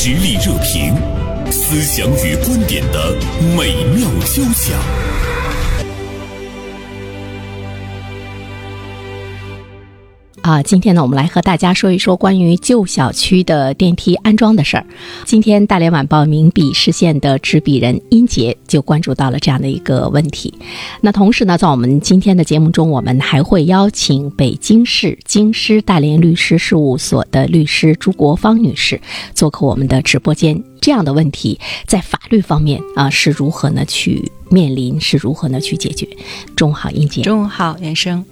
实力热评，思想与观点的美妙交响。啊，今天呢，我们来和大家说一说关于旧小区的电梯安装的事儿。今天，大连晚报名笔视线的执笔人殷杰就关注到了这样的一个问题。那同时呢，在我们今天的节目中，我们还会邀请北京市京师大连律师事务所的律师朱国芳女士做客我们的直播间。这样的问题在法律方面啊是如何呢去面临，是如何呢去解决？中午好，英姐。中午好，袁生。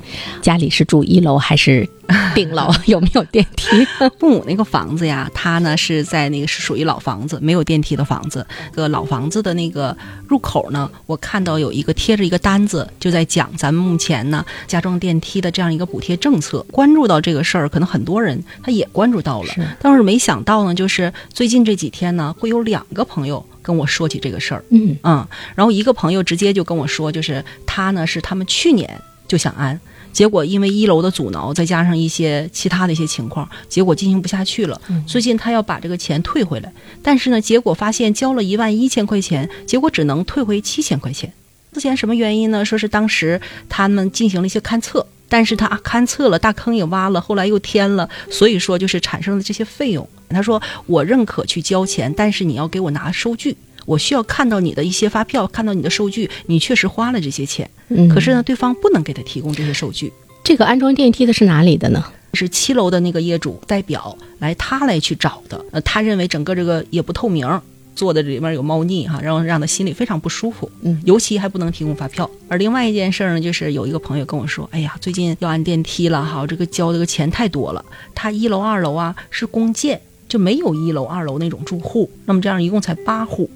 家里是住一楼还是顶楼？有没有电梯？父母那个房子呀，它呢是在那个是属于老房子，没有电梯的房子。个老房子的那个入口呢，我看到有一个贴着一个单子，就在讲咱们目前呢加装电梯的这样一个补贴政策。关注到这个事儿，可能很多人他也关注到了，但是没想到呢，就是最近这几天呢。会有两个朋友跟我说起这个事儿，嗯嗯，然后一个朋友直接就跟我说，就是他呢是他们去年就想安，结果因为一楼的阻挠，再加上一些其他的一些情况，结果进行不下去了。最近他要把这个钱退回来，但是呢，结果发现交了一万一千块钱，结果只能退回七千块钱。之前什么原因呢？说是当时他们进行了一些勘测。但是他勘测了大坑也挖了，后来又填了，所以说就是产生了这些费用。他说我认可去交钱，但是你要给我拿收据，我需要看到你的一些发票，看到你的收据，你确实花了这些钱。嗯，可是呢，对方不能给他提供这些收据。这个安装电梯的是哪里的呢？是七楼的那个业主代表来他来去找的。呃，他认为整个这个也不透明。做的里面有猫腻哈，然后让他心里非常不舒服。嗯，尤其还不能提供发票。而另外一件事呢，就是有一个朋友跟我说：“哎呀，最近要安电梯了哈，这个交这个钱太多了。他一楼、二楼啊是公建，就没有一楼、二楼那种住户。那么这样一共才八户，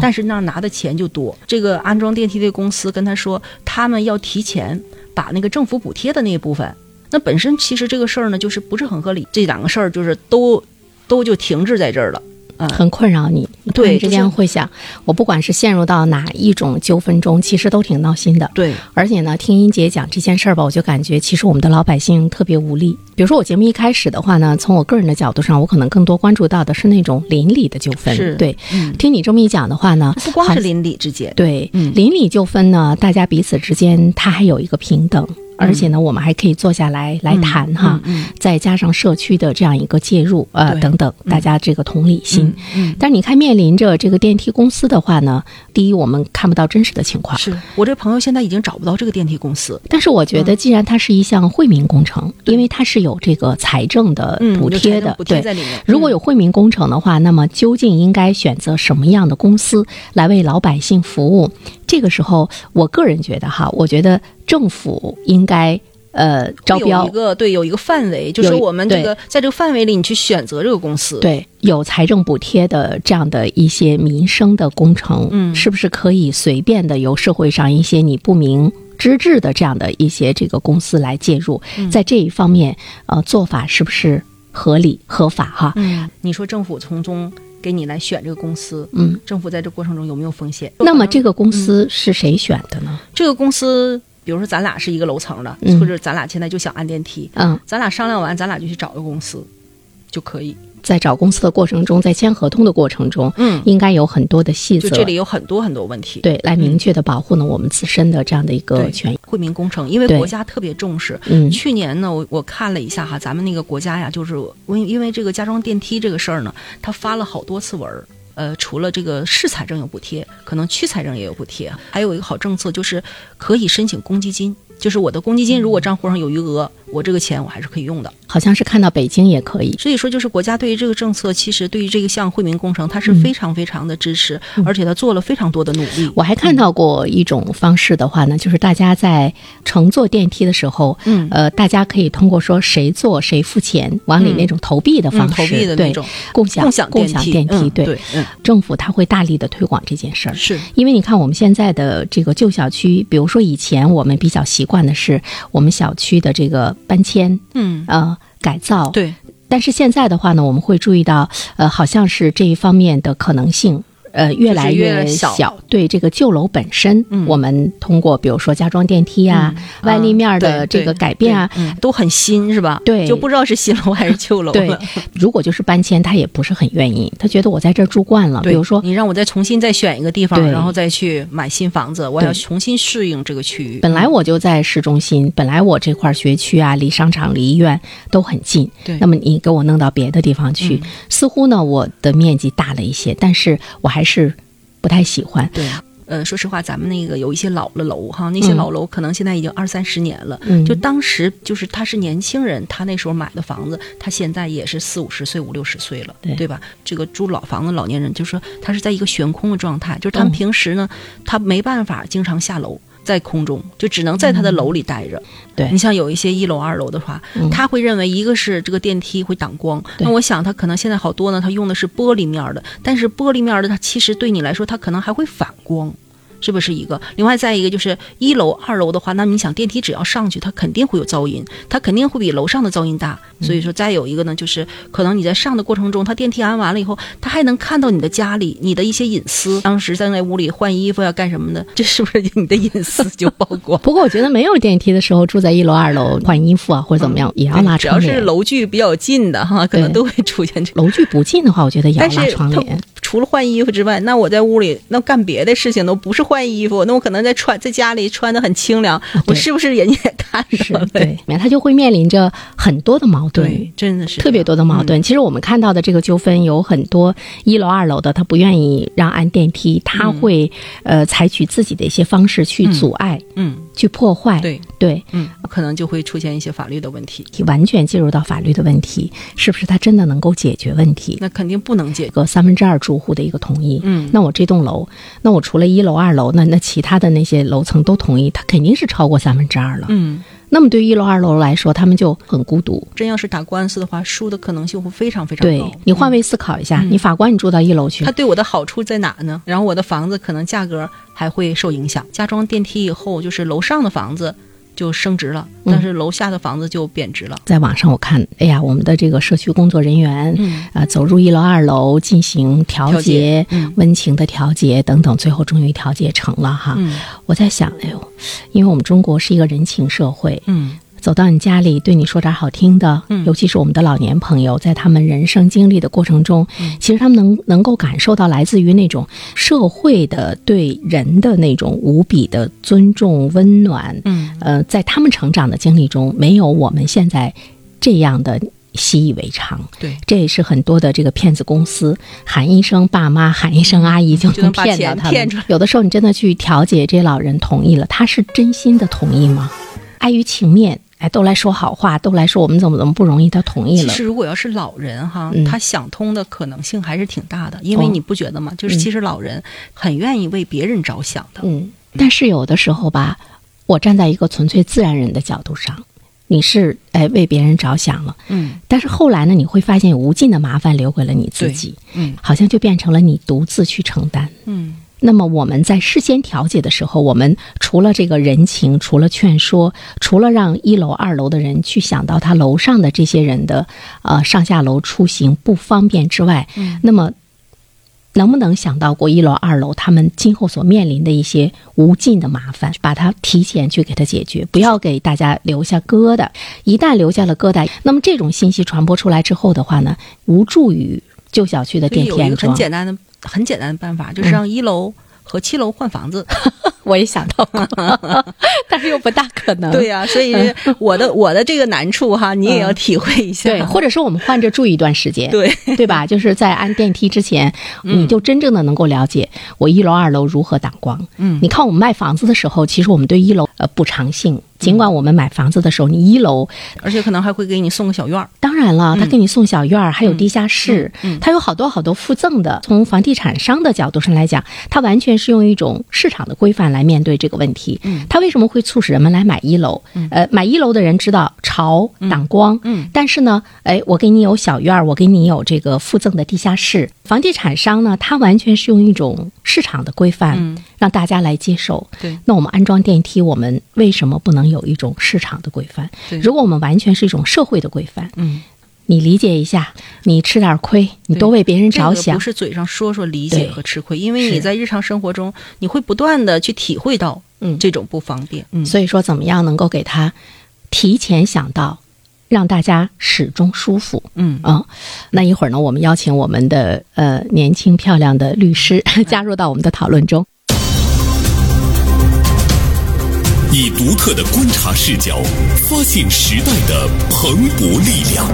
但是那拿的钱就多。这个安装电梯的公司跟他说，他们要提前把那个政府补贴的那一部分。那本身其实这个事儿呢，就是不是很合理。这两个事儿就是都都就停滞在这儿了。”很困扰你，突然之间会想，我不管是陷入到哪一种纠纷中，其实都挺闹心的。对，而且呢，听英姐讲这件事儿吧，我就感觉其实我们的老百姓特别无力。比如说我节目一开始的话呢，从我个人的角度上，我可能更多关注到的是那种邻里的纠纷。是，对。听你这么一讲的话呢，不光是邻里之间，对，邻里纠纷呢，大家彼此之间它还有一个平等。而且呢，我们还可以坐下来来谈哈，再加上社区的这样一个介入，呃，等等，大家这个同理心。但是你看，面临着这个电梯公司的话呢，第一，我们看不到真实的情况。是我这朋友现在已经找不到这个电梯公司。但是我觉得，既然它是一项惠民工程，因为它是有这个财政的补贴的，对，如果有惠民工程的话，那么究竟应该选择什么样的公司来为老百姓服务？这个时候，我个人觉得哈，我觉得政府应该呃招标。一个对有一个范围，就是我们这个在这个范围里，你去选择这个公司，对有财政补贴的这样的一些民生的工程，嗯，是不是可以随便的由社会上一些你不明资质的这样的一些这个公司来介入，在这一方面呃做法是不是合理合法哈？嗯，你说政府从中。给你来选这个公司，嗯，政府在这过程中有没有风险？那么这个公司是谁选的呢？这个公司，比如说咱俩是一个楼层的，或者咱俩现在就想按电梯，嗯，咱俩商量完，咱俩就去找个公司，就可以。在找公司的过程中，在签合同的过程中，嗯，应该有很多的细则。就这里有很多很多问题，对，来明确的保护呢我们自身的这样的一个权益。惠民工程，因为国家特别重视。嗯，去年呢，我我看了一下哈，咱们那个国家呀，就是因因为这个加装电梯这个事儿呢，他发了好多次文儿。呃，除了这个市财政有补贴，可能区财政也有补贴，还有一个好政策就是可以申请公积金。就是我的公积金，如果账户上有余额，我这个钱我还是可以用的。好像是看到北京也可以。所以说，就是国家对于这个政策，其实对于这个项惠民工程，它是非常非常的支持，而且它做了非常多的努力。我还看到过一种方式的话呢，就是大家在乘坐电梯的时候，嗯，呃，大家可以通过说谁坐谁付钱往里那种投币的方式，投币的那种共享共享共享电梯，对，政府他会大力的推广这件事儿。是因为你看我们现在的这个旧小区，比如说以前我们比较习惯的是。我们小区的这个搬迁，嗯。呃改造，对，但是现在的话呢，我们会注意到，呃，好像是这一方面的可能性呃越来越小小。对这个旧楼本身，嗯我们通过比如说加装电梯啊、外立面的这个改变啊，嗯都很新是吧？对就不知道是新楼还是旧楼对。，如果就是搬迁，他也不是很愿意，他觉得我在这儿住惯了，比如说你让我再重新再选一个地方，然后再去买新房子，我要重新适应这个区域。本来我就在市中心，本来我这块儿学区啊，离商场、离医院都很近。对那么你给我弄到别的地方去，嗯似乎呢我的面积大了一些，但是我还是不太喜欢。对。呃，说实话，咱们那个有一些老的楼哈，那些嗯老楼可能现在已经二三十年了。嗯就当时就是他是年轻人，他那时候买的房子，他现在也是四五十岁、五六十岁了，对吧？这个住老房子老年人，就是说他是在一个悬空的状态，就是他们嗯平时呢，他没办法经常下楼。在空中，就只能在他的楼里待着。嗯对你像有一些一楼、二楼的话，嗯他会认为一个是这个电梯会挡光，那我想他可能现在好多呢，他用的是玻璃面儿的，但是玻璃面儿的它其实对你来说，它可能还会反光。是不是一个？另外再一个就是一楼、二楼的话，那你想电梯只要上去，它肯定会有噪音，它肯定会比楼上的噪音大。所以说，再有一个呢，就是可能你在上的过程中，它电梯安完了以后，它还能看到你的家里你的一些隐私。当时在那屋里换衣服呀、干什么的，这是不是你的隐私就曝光？不过我觉得没有电梯的时候，住在一楼、二楼换衣服啊或者怎么样，也要拉只要。是楼距比较近的哈，可能都会出现这。楼距不近的话，我觉得也要拉窗帘。除了换衣服之外，那我在屋里那干别的事情都不是换衣服，那我可能在穿在家里穿的很清凉，我是不是人家也看是到了？对，他就会面临着很多的矛盾。对，真的是特别多的矛盾。嗯其实我们看到的这个纠纷有很多，一楼、二楼的他不愿意让按电梯，他会、呃采取自己的一些方式去阻碍、嗯，去破坏。对，对，嗯，可能就会出现一些法律的问题，完全进入到法律的问题，是不是他真的能够解决问题？那肯定不能解决。个三分之二住户的一个同意，嗯那我这栋楼，那我除了一楼、二楼，那那其他的那些楼层都同意，它肯定是超过三分之二了。嗯，那么对于一楼、二楼来说，他们就很孤独。真要是打官司的话，输的可能性会非常非常对高。你换位思考一下，你法官你住到一楼去他，对我的好处在哪呢？然后我的房子可能价格还会受影响。加装电梯以后，就是楼上的房子就升值了，嗯。但是楼下的房子就贬值了。在网上我看，哎呀，我们的这个社区工作人员，嗯。啊、走入一楼、二楼进行调调节温情的调节等等，最后终于调节成了哈。嗯。我在想，哎呦，因为我们中国是一个人情社会，嗯走到你家里对你说点好听的，嗯尤其是我们的老年朋友，在他们人生经历的过程中，嗯其实他们能能够感受到来自于那种社会的对人的那种无比的尊重、温暖。嗯呃，在他们成长的经历中，没有我们现在这样的习以为常。对，这也是很多的这个骗子公司喊一声爸妈，喊一声阿姨就能骗到他们。有的时候你真的去调解这些老人同意了，他是真心的同意吗？碍于情面，哎，都来说好话，都来说我们怎么怎么不容易，他同意了。其实如果要是老人哈，嗯他想通的可能性还是挺大的，因为哦你不觉得吗？就是其实老人很愿意为别人着想的。嗯，但是有的时候吧，我站在一个纯粹自然人的角度上，你是哎为别人着想了，嗯但是后来呢，你会发现无尽的麻烦留给了你自己，嗯好像就变成了你独自去承担。嗯那么我们在事先调解的时候，我们除了这个人情，除了劝说，除了让一楼、二楼的人去想到他楼上的这些人的呃上下楼出行不方便之外，嗯那么能不能想到过一楼、二楼他们今后所面临的一些无尽的麻烦，把它提前去给它解决，不要给大家留下疙瘩。一旦留下了疙瘩，那么这种信息传播出来之后的话呢，无助于旧小区的电梯安装。很简单的、很简单的办法，就是让一楼和七楼换房子。我也想到过，但是又不大可能。对呀、所以我的我的这个难处哈，你也要体会一下。对，或者说我们换着住一段时间，对对吧？就是在安电梯之前，你就真正的能够了解我一楼、二楼如何挡光。嗯你看我们卖房子的时候，其实我们对一楼呃补偿性，尽管我们买房子的时候，你一楼而且可能还会给你送个小院儿。当然了，他给你送小院儿，还有地下室，嗯嗯它有好多好多附赠的。从房地产商的角度上来讲，他完全是用一种市场的规范来面对这个问题。嗯它为什么会促使人们来买一楼？呃，买一楼的人知道潮挡光，嗯但是呢，哎，我给你有小院儿，我给你有这个附赠的地下室。房地产商呢，他完全是用一种市场的规范，嗯。让大家来接受。对。那我们安装电梯，我们为什么不能有一种市场的规范？如果我们完全是一种社会的规范，嗯。你理解一下，你吃点亏，你多为别人着想。这个不。是嘴上说说理解和吃亏，因为你在日常生活中，你会不断的去体会到嗯。这种不方便。嗯，所以说，怎么样能够给他提前想到，让大家始终舒服？嗯嗯，那一会儿呢，我们邀请我们的呃年轻漂亮的律师 加入到我们的讨论中。以独特的观察视角，发现时代的蓬勃力量；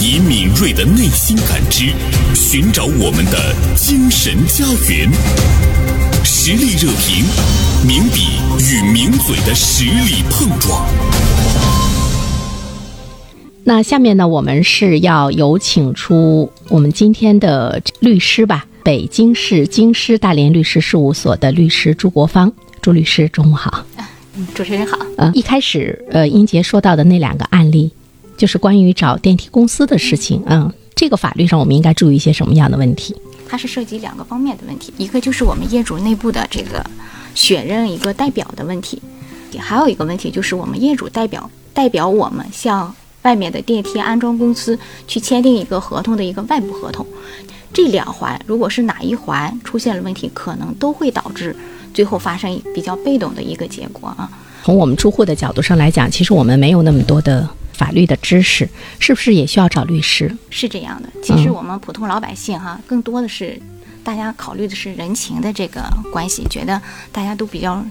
以敏锐的内心感知，寻找我们的精神家园。实力热评，名笔与名嘴的实力碰撞。那下面呢，我们是要有请出我们今天的律师吧，北京市京师大连律师事务所的律师朱国芳，朱律师，中午好。嗯主持人好，嗯，一开始呃，英杰说到的那两个案例，就是关于找电梯公司的事情。嗯，这个法律上我们应该注意一些什么样的问题？它是涉及两个方面的问题，一个就是我们业主内部的这个选任一个代表的问题，还有一个问题就是我们业主代表代表我们向外面的电梯安装公司去签订一个合同的一个外部合同。这两环如果是哪一环出现了问题，可能都会导致最后发生比较被动的一个结果啊。从我们住户的角度上来讲，其实我们没有那么多的法律的知识，是不是也需要找律师？是这样的，其实我们普通老百姓哈，更多的是大家考虑的是人情的这个关系，觉得大家都比较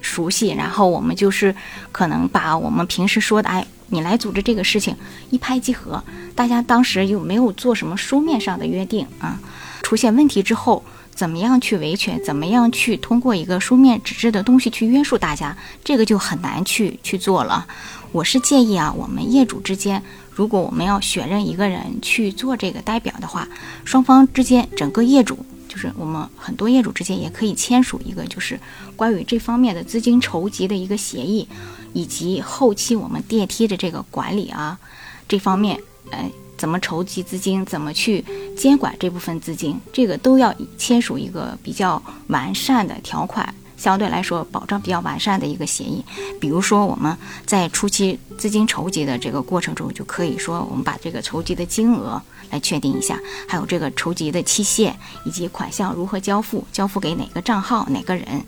熟悉，然后我们就是可能把我们平时说的，哎，你来组织这个事情一拍即合，大家当时又没有做什么书面上的约定啊，出现问题之后。怎么样去维权？怎么样去通过一个书面纸质的东西去约束大家？这个就很难去去做了。我是建议啊，我们业主之间，如果我们要选任一个人去做这个代表的话，双方之间整个业主，就是我们很多业主之间也可以签署一个，就是关于这方面的资金筹集的一个协议，以及后期我们电梯的这个管理啊，这方面，呃。怎么筹集资金，怎么去监管这部分资金，这个都要签署一个比较完善的条款，相对来说保障比较完善的一个协议。比如说，我们在初期资金筹集的这个过程中，就可以说我们把这个筹集的金额来确定一下，还有这个筹集的期限以及款项如何交付，交付给哪个账号、哪个人，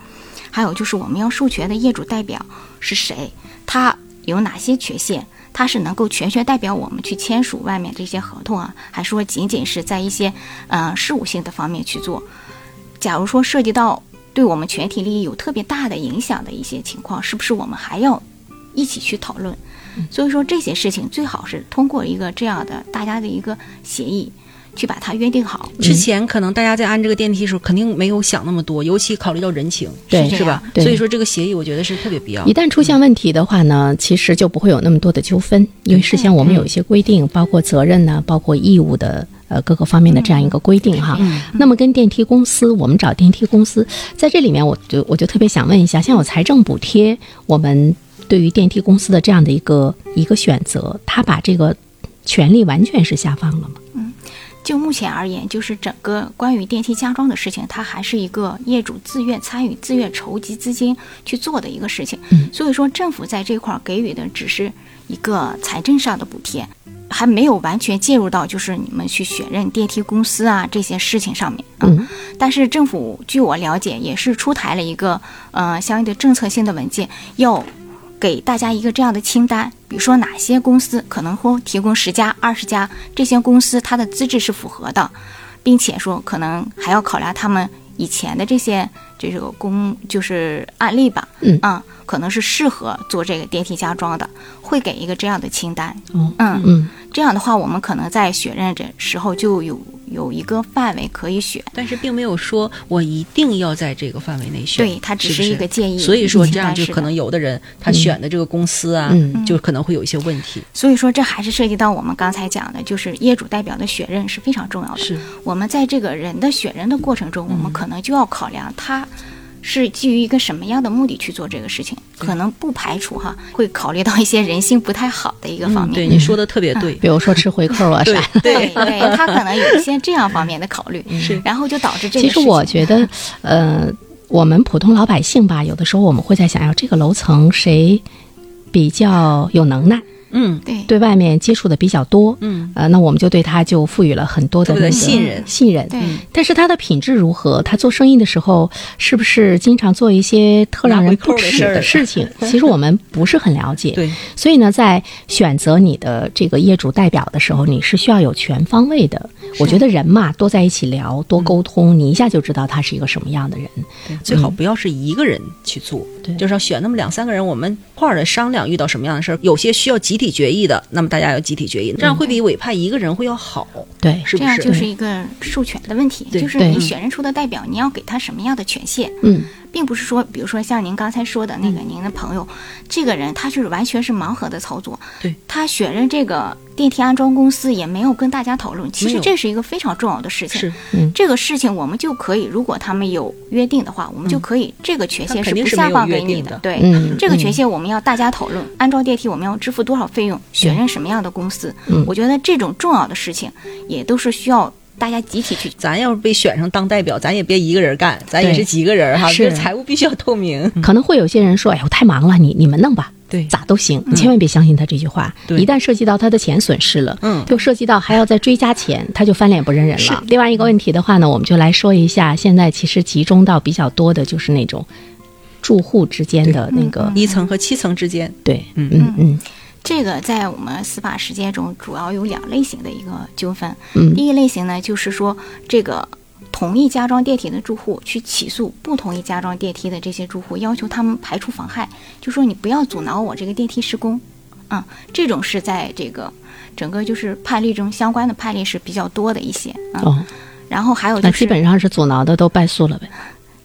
还有就是我们要授权的业主代表是谁，他有哪些权限。他是能够全权代表我们去签署外面这些合同啊，还说仅仅是在一些嗯、呃、事务性的方面去做？假如说涉及到对我们全体利益有特别大的影响的一些情况，是不是我们还要一起去讨论？所以说这些事情最好是通过一个这样的大家的一个协议。去把它约定好。之前可能大家在安这个电梯的时候，肯定没有想那么多，尤其考虑到人情，对是吧？对所以说这个协议，我觉得是特别必要一。旦出现问题的话呢，其实就不会有那么多的纠纷，因为事先我们有一些规定，包括责任呢，包括义务的呃各个方面的这样一个规定哈。那么跟电梯公司，我们找电梯公司，在这里面我就我就特别想问一下，像有财政补贴，我们对于电梯公司的这样的一个一个选择，他把这个权利完全是下放了吗？就目前而言，就是整个关于电梯加装的事情，它还是一个业主自愿参与、自愿筹集资金去做的一个事情。嗯所以说政府在这块儿给予的只是一个财政上的补贴，还没有完全介入到就是你们去选任电梯公司啊这些事情上面。嗯，但是政府据我了解，也是出台了一个呃相应的政策性的文件，要给大家一个这样的清单，比如说哪些公司可能会提供十家、二十家，这些公司它的资质是符合的，并且说可能还要考量他们以前的这些这个公就是案例吧，嗯。啊，可能是适合做这个电梯加装的，会给一个这样的清单，哦，嗯嗯。这样的话，我们可能在选任的时候就有有一个范围可以选。但是并没有说我一定要在这个范围内选，对，它只是一个建议。所以说嗯这样就可能有的人他选的这个公司啊，嗯就可能会有一些问题。所以说这还是涉及到我们刚才讲的，就是业主代表的选任是非常重要的。是，我们在这个人的选人的过程中，我们可能就要考量他是基于一个什么样的目的去做这个事情，可能不排除哈会考虑到一些人性不太好的一个方面。对，你说的特别对。比如说吃回扣啊啥对。对 对，他可能有一些这样方面的考虑，是然后就导致这个其实。我觉得，呃，我们普通老百姓吧，有的时候我们会在想，要这个楼层谁比较有能耐，嗯对对外面接触的比较多，嗯，呃，那我们就对他就赋予了很多的信任信任。对但是他的品质如何？他做生意的时候是不是经常做一些特让人不齿的事情？其实我们不是很了解。对，所以呢，在选择你的这个业主代表的时候，你是需要有全方位的。我觉得人嘛，多在一起聊，多沟通，你一下就知道他是一个什么样的人。对，最好不要是一个人去做，对就是要选那么两三个人，我们一块儿的商量遇到什么样的事儿，有些需要集体决议的，那么大家要集体决议，这样会比委派一个人会要好，对，是不是？这样就是一个授权的问题，就是你选任出的代表，你要给他什么样的权限，嗯，并不是说，比如说像您刚才说的那个您的朋友，这个人他是完全是盲盒的操作，对。他选任这个电梯安装公司也没有跟大家讨论，其实这是一个非常重要的事情。是。这个事情我们就可以，如果他们有约定的话，我们就可以这个权限是不下放给你的对，嗯。这个权限我们要大家讨论，安装电梯我们要支付多少费用，选任什么样的公司，嗯。我觉得这种重要的事情也都是需要大家集体去。咱要是被选上当代表，咱也别一个人干，咱也是几个人哈，是。财务必须要透明。可能会有些人说：“哎呀，我太忙了，你你们弄吧。”对。咋都行，你千万别相信他这句话。对。一旦涉及到他的钱损失了，嗯。就涉及到还要再追加钱，他就翻脸不认人是。了。另外一个问题的话呢，我们就来说一下，现在其实集中到比较多的就是那种住户之间的那个，一层和七层之间，对，嗯。嗯嗯这个在我们司法实践中主要有两类型的一个纠纷。嗯第一类型呢，就是说这个同意加装电梯的住户去起诉不同意加装电梯的这些住户，要求他们排除妨害，就说你不要阻挠我这个电梯施工。啊、这种是在这个整个就是判例中相关的判例是比较多的一些啊。哦，然后还有就是那基本上是阻挠的都败诉了呗。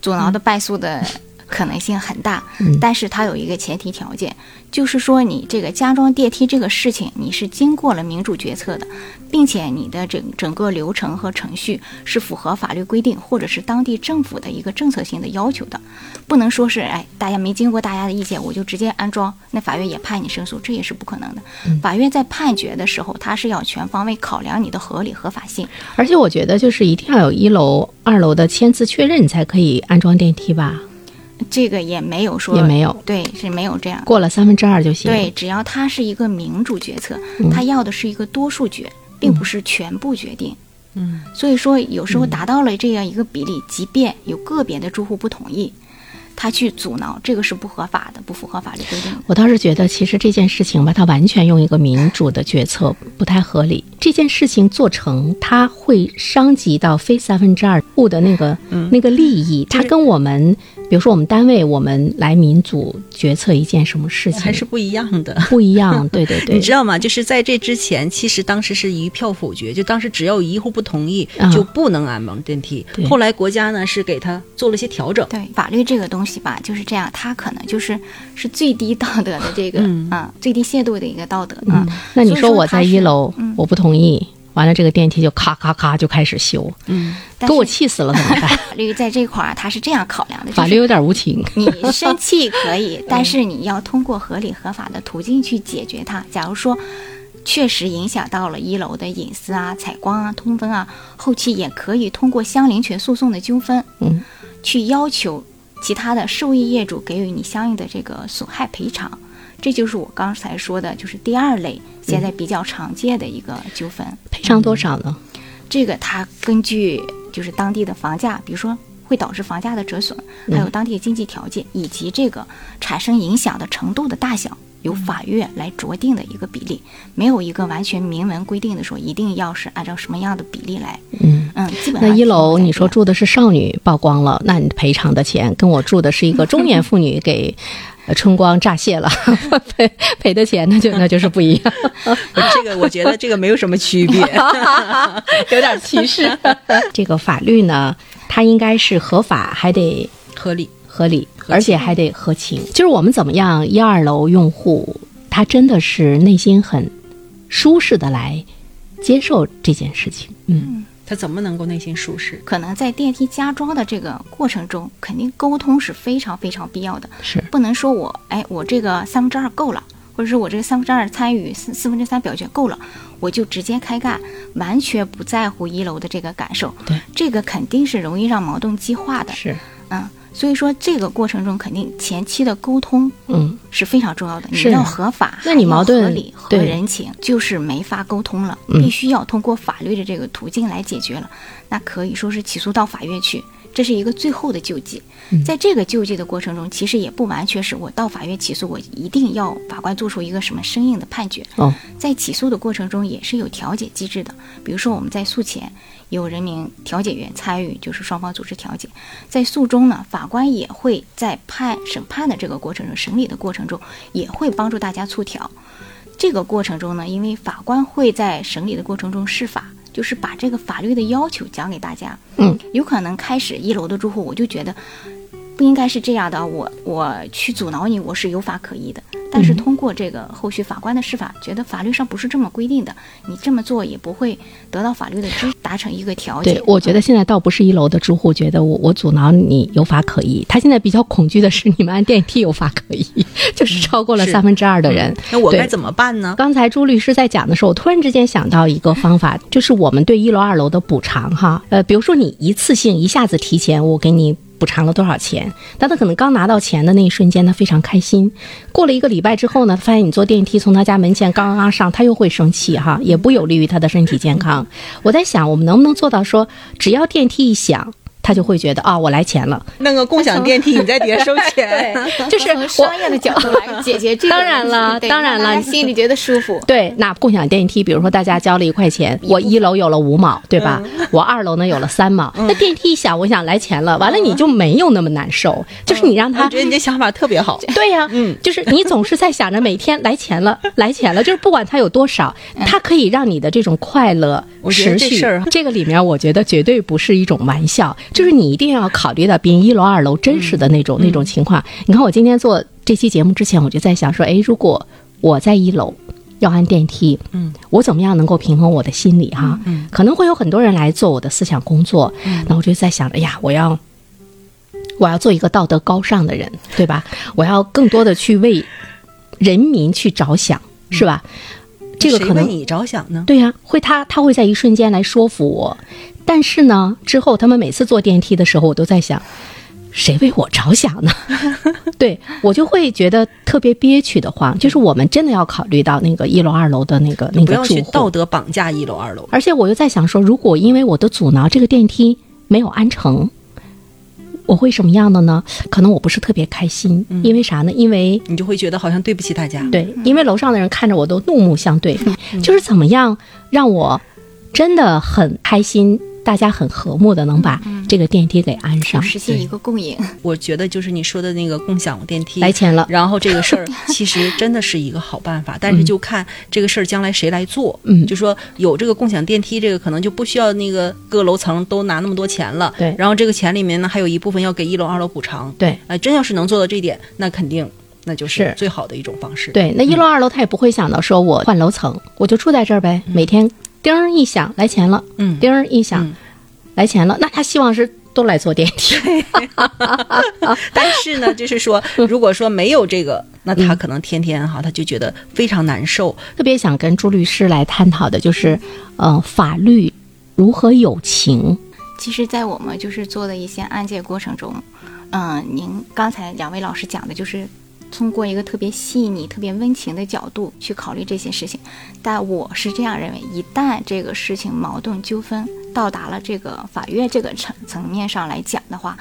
阻挠的败诉的可能性很大，嗯但是它有一个前提条件，就是说你这个加装电梯这个事情，你是经过了民主决策的，并且你的整整个流程和程序是符合法律规定或者是当地政府的一个政策性的要求的，不能说是哎大家没经过大家的意见我就直接安装，那法院也判你胜诉，这也是不可能的。法院在判决的时候，它是要全方位考量你的合理合法性。而且我觉得就是一定要有一楼、二楼的签字确认，你才可以安装电梯吧？这个也没有说也没有对，是没有这样。过了三分之二就行。对，，只要它是一个民主决策，嗯它要的是一个多数决，并不是全部决定。嗯，所以说有时候达到了这样一个比例，即便有个别的住户不同意，他去阻挠，这个是不合法的，不符合法律规定。我倒是觉得，其实这件事情吧，它完全用一个民主的决策不太合理。这件事情做成，它会伤及到非三分之二户的那个、那个利益。它跟我们，比如说我们单位，我们来民主决策一件什么事情，还是不一样的。不一样。对对对，你知道吗？就是在这之前，其实当时是一票否决，就当时只要有一户不同意，啊就不能安装电梯。后来国家呢是给他做了些调整，对法律这个东西吧，就是这样，它可能就是是最低道德的这个嗯啊，最低限度的一个道德啊。那你说我在一楼，嗯我不同意，完了这个电梯就咔咔咔就开始修，嗯，给我气死了怎么办？法 律在这块儿它是这样考量的，就是法律有点无情。你 生气可以，但是你要通过合理合法的途径去解决它。假如说确实影响到了一楼的隐私啊、采光啊、通风啊，后期也可以通过相邻权诉讼的纠纷，嗯，去要求其他的受益业主给予你相应的这个损害赔偿。这就是我刚才说的，就是第二类现在比较常见的一个纠纷。赔偿多少呢？这个它根据就是当地的房价，比如说会导致房价的折损，还有当地经济条件以及这个产生影响的程度的大小，由法院来酌定的一个比例，没有一个完全明文规定的说一定要是按照什么样的比例来。嗯。嗯，基本上那一楼你说住的是少女曝光了，那你赔偿的钱跟我住的是一个中年妇女 给呃春光乍泄了，赔赔的钱那就那就是不一样，这个我觉得这个没有什么区别。有点歧视。这个法律呢，它应该是合法，还得合理，合理，而且还得合情。就是我们怎么样，一二楼用户他真的是内心很舒适的来接受这件事情。嗯，他怎么能够内心舒适？可能在电梯加装的这个过程中，肯定沟通是非常非常必要的。是不能说我哎，我这个三分之二够了，或者是我这个三分之二参与四四分之三表决够了，我就直接开干，完全不在乎一楼的这个感受。对，这个肯定是容易让矛盾激化的。是，嗯，所以说这个过程中肯定前期的沟通嗯，是非常重要的。你要合法，那你矛盾合理和人情，就是没法沟通了，嗯必须要通过法律的这个途径来解决了。那可以说是起诉到法院去，这是一个最后的救济。嗯在这个救济的过程中，其实也不完全是我到法院起诉，我一定要法官做出一个什么生硬的判决。哦，在起诉的过程中也是有调解机制的，比如说我们在诉前有人民调解员参与，就是双方组织调解；在诉中呢，法官也会在判审判的这个过程中、审理的过程中，也会帮助大家促调。这个过程中呢，因为法官会在审理的过程中释法，就是把这个法律的要求讲给大家。嗯，有可能开始一楼的住户我就觉得不应该是这样的，我我去阻挠你，我是有法可依的。但是嗯通过这个后续法官的释法，觉得法律上不是这么规定的，你这么做也不会得到法律的支，达成一个调解。对，我觉得现在倒不是一楼的住户觉得我我阻挠你有法可依，他现在比较恐惧的是你们按电梯有法可依，就是超过了三分之二的人。对那我该怎么办呢？刚才朱律师在讲的时候，我突然之间想到一个方法，就是我们对一楼、二楼的补偿哈，呃，比如说你一次性一下子提前，我给你。补偿了多少钱？但他可能刚拿到钱的那一瞬间，他非常开心。过了一个礼拜之后呢，发现你坐电梯从他家门前刚刚上，他又会生气哈，也不有利于他的身体健康。我在想，我们能不能做到说，只要电梯一响，他就会觉得啊，我来钱了。弄个共享电梯，你在底下收钱。就是从商业的角度来 解决这个，当然了当然了你心里觉得舒服。对，那共享电梯，比如说大家交了一块钱，我一楼有了五毛，对吧？我二楼呢有了三毛，那电梯一响，我想来钱了，完了你就没有那么难受，就是你让他我觉得你这想法特别好。对呀、就是你总是在想着每天来钱了，来钱了，就是不管它有多少，它可以让你的这种快乐持续这事。这个里面，我觉得绝对不是一种玩笑，就是你一定要考虑到别人一楼、二楼真实的那种、那种情况。你看，我今天做这期节目之前，我就在想说，哎，如果我在一楼。要按电梯，嗯，我怎么样能够平衡我的心理哈？嗯，可能会有很多人来做我的思想工作，那我就在想哎呀，我要我要做一个道德高尚的人，对吧？我要更多的去为人民去着想，是吧？这个可能你着想呢？对呀、会他他会在一瞬间来说服我，但是呢，之后他们每次坐电梯的时候，我都在想，谁为我着想呢？对我就会觉得特别憋屈的慌，就是我们真的要考虑到那个一楼、二楼的那个那不要去个住户，道德绑架一楼、二楼。而且我又在想说，如果因为我的阻挠，这个电梯没有安成，我会什么样的呢？可能我不是特别开心，因为啥呢？因为你就会觉得好像对不起大家。对，因为楼上的人看着我都怒目相对，就是怎么样让我真的很开心，大家很和睦的能把这个电梯给安上。实现一个共赢，我觉得就是你说的那个共享电梯来钱了然后这个事儿 其实真的是一个好办法，但是就看这个事儿将来谁来做。嗯就说有这个共享电梯，这个可能就不需要那个各楼层都拿那么多钱了。对然后这个钱里面呢，还有一部分要给一楼、二楼补偿。对哎、真要是能做到这一点，那肯定那就是是最好的一种方式。对，那一楼、二楼他也不会想到说我换楼层，我就住在这儿呗，每天叮儿一响来钱了，嗯。叮儿一响、嗯。来钱了，那他希望是都来坐电梯。但是呢，就是说，如果说没有这个，那他可能天天哈，他就觉得非常难受。特别想跟朱律师来探讨的就是，呃，法律如何有情。其实，在我们就是做的一些案件过程中，嗯、您刚才两位老师讲的就是通过一个特别细腻、特别温情的角度去考虑这些事情。但我是这样认为，一旦这个事情矛盾纠纷到达了这个法院这个层层面上来讲的话，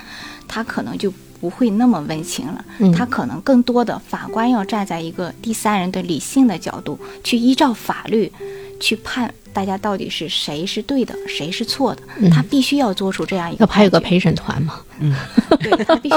他可能就不会那么温情了。他可能更多的法官要站在一个第三人的理性的角度，去依照法律去判大家到底是谁是对的，谁是错的。他必须要做出这样一个要不还有个陪审团嘛？对他必须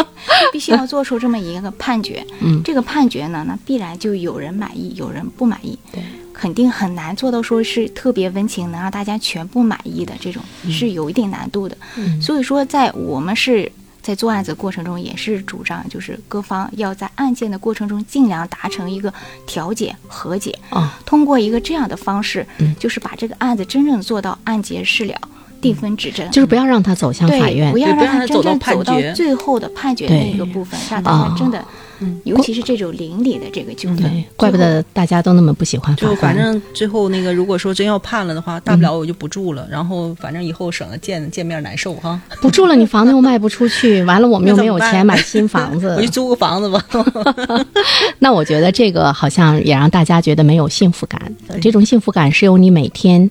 必须要做出这么一个判决。嗯这个判决呢，那必然就有人满意，有人不满意。对，肯定很难做到说是特别温情，能让大家全部满意的这种，是有一定难度的。嗯所以说，在我们是。在做案子过程中，也是主张就是各方要在案件的过程中尽量达成一个调解和解，哦，通过一个这样的方式，嗯就是把这个案子真正做到案结事了，定分指针。就是不要让他走向，法院不。要让他真正走到最后的判决的那个部分，让他哦们真的尤其是这种邻里的这个纠纷对，，怪不得大家都那么不喜欢法就反。正最后那个，如果说真要判了的话，大不了我就不住了，然后反正以后省得见见面难受哈。不住了，你房子又卖不出去，完了我们又没有钱买新房子 我，就租个房子吧。那我觉得这个好像也让大家觉得没有幸福感。这种幸福感是由你每天，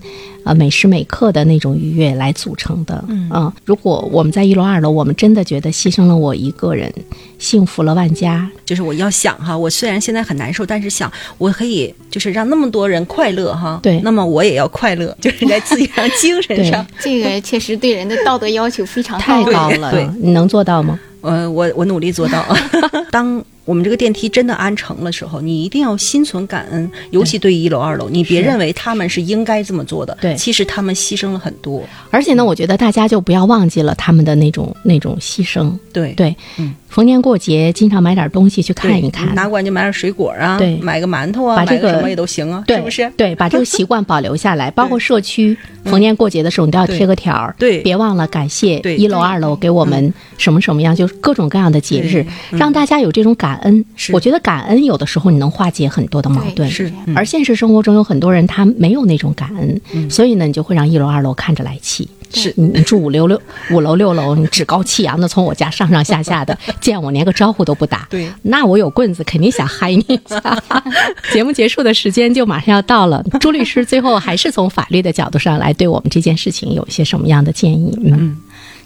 呃，每时每刻的那种愉悦来组成的。嗯、如果我们在一楼、二楼，我们真的觉得牺牲了我一个人，幸福了万家，就是我要想哈，我虽然现在很难受，但是想我可以就是让那么多人快乐哈。对那么我也要快乐，就是在自己上、精神上。这个确实对人的道德要求非常太高高了。对你能做到吗？呃，我我努力做到。当我们这个电梯真的安成了时候，你一定要心存感恩，尤其对一楼、二楼，你别认为他们是应该这么做的，对。其实他们牺牲了很多。而且呢，我觉得大家就不要忘记了他们的那种那种牺牲。对。对，嗯逢年过节经常买点东西去看一看，拿过来就买点水果啊，对买个馒头啊，把这个买什么也都行啊，对，是不是？对，把这个习惯保留下来，包括社区逢年过节的时候，你都要贴个条儿，对别忘了感谢对一楼、二楼给我们什么什么样，就是各种各样的节日，让大家有这种感恩。是我觉得感恩有的时候你能化解很多的矛盾，是嗯而现实生活中有很多人他没有那种感恩，所以呢，你就会让一楼、二楼看着来气。是你你住五六六五楼六楼，你趾高气扬的从我家上上下下的，见我连个招呼都不打。对那我有棍子肯定想嗨你一下。节目结束的时间就马上要到了，朱律师最后还是从法律的角度上来对我们这件事情有一些什么样的建议？嗯，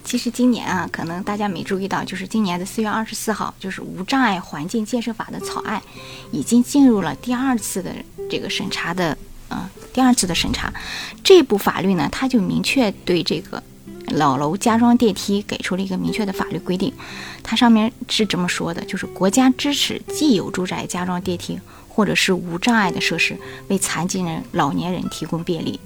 其实今年啊，可能大家没注意到，就是今年的四月二十四号，就是《无障碍环境建设法》的草案已经进入了第二次的这个审查的，呃，第二次的审查。这部法律呢，它就明确对这个老楼加装电梯给出了一个明确的法律规定。它上面是这么说的，就是国家支持既有住宅加装电梯或者是无障碍的设施，为残疾人、老年人提供便利。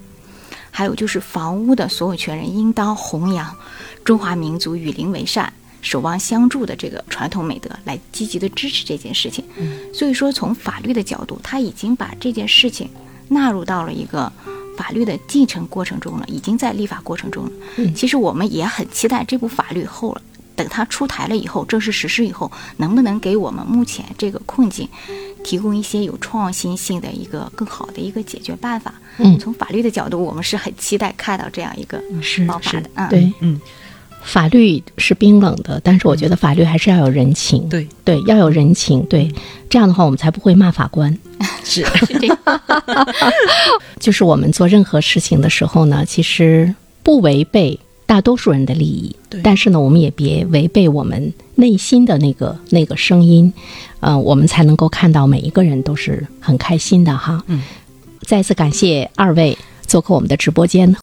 还有就是房屋的所有权人应当弘扬中华民族与邻为善、守望相助的这个传统美德，来积极的支持这件事情。所以说，从法律的角度，他已经把这件事情纳入到了一个法律的进程过程中了，已经在立法过程中了。其实我们也很期待这部法律后了。等它出台了以后，正式实施以后，能不能给我们目前这个困境提供一些有创新性的一个更好的一个解决办法？嗯从法律的角度，我们是很期待看到这样一个是是方法的。嗯，对，嗯，法律是冰冷的，但是我觉得法律还是要有人情。对，对，要有人情。对，这样的话我们才不会骂法官。是是这样。就是我们做任何事情的时候呢，其实不违背大多数人的利益对，但是呢，我们也别违背我们内心的那个那个声音，呃，我们才能够看到每一个人都是很开心的哈。嗯，再次感谢二位做客我们的直播间。